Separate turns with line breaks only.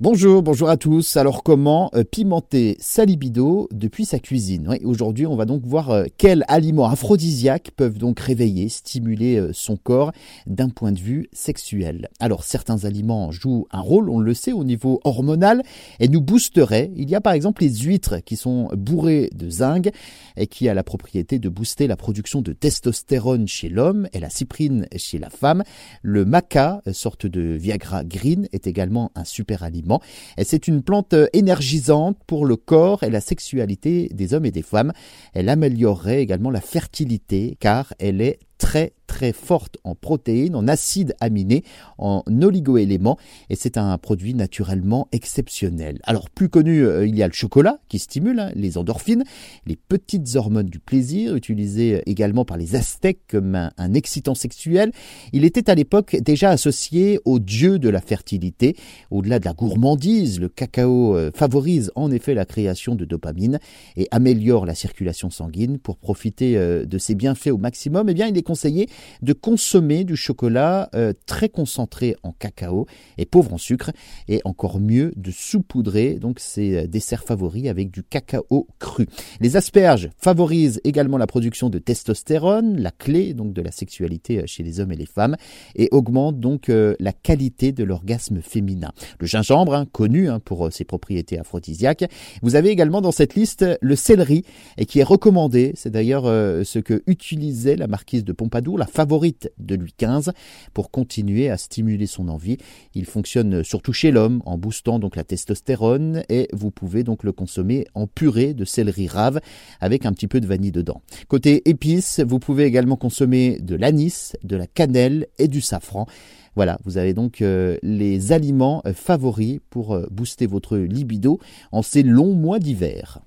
Bonjour, bonjour à tous. Alors comment euh, pimenter sa libido depuis sa cuisine? Aujourd'hui, on va donc voir euh, quels aliments aphrodisiaques peuvent donc réveiller, stimuler euh, son corps d'un point de vue sexuel. Alors certains aliments jouent un rôle, on le sait, au niveau hormonal et nous boosteraient. Il y a par exemple les huîtres qui sont bourrées de zinc et qui a la propriété de booster la production de testostérone chez l'homme et la cyprine chez la femme. Le maca, sorte de Viagra green, est également un super aliment c'est une plante euh, énergisante pour le corps et la sexualité des hommes et des femmes. Elle améliorerait également la fertilité car elle est très très forte en protéines, en acides aminés, en oligoéléments, et c'est un produit naturellement exceptionnel. Alors plus connu, euh, il y a le chocolat qui stimule hein, les endorphines, les petites hormones du plaisir, utilisées également par les Aztèques comme un, excitant sexuel. Il était à l'époque déjà associé au dieu de la fertilité. Au-delà de la gourmandise, le cacao euh, favorise en effet la création de dopamine et améliore la circulation sanguine. Pour profiter euh, de ses bienfaits au maximum, eh bien il est conseillé de consommer du chocolat euh, très concentré en cacao et pauvre en sucre, et encore mieux de saupoudrer donc ses euh, desserts favoris avec du cacao cru. Les asperges favorisent également la production de testostérone, la clé donc de la sexualité euh, chez les hommes et les femmes, et augmentent donc la qualité de l'orgasme féminin. Le gingembre, hein, connu hein, pour ses propriétés aphrodisiaques. Vous avez également dans cette liste le céleri, et qui est recommandé. C'est d'ailleurs ce que utilisait la marquise de Pompadour, la favorite de Louis XV, pour continuer à stimuler son envie. Il fonctionne surtout chez l'homme en boostant donc la testostérone et vous pouvez donc le consommer en purée de céleri rave avec un petit peu de vanille dedans. Côté épices, vous pouvez également consommer de l'anis, de la cannelle et du safran. Voilà, vous avez donc euh, les aliments favoris pour euh, booster votre libido en ces longs mois d'hiver.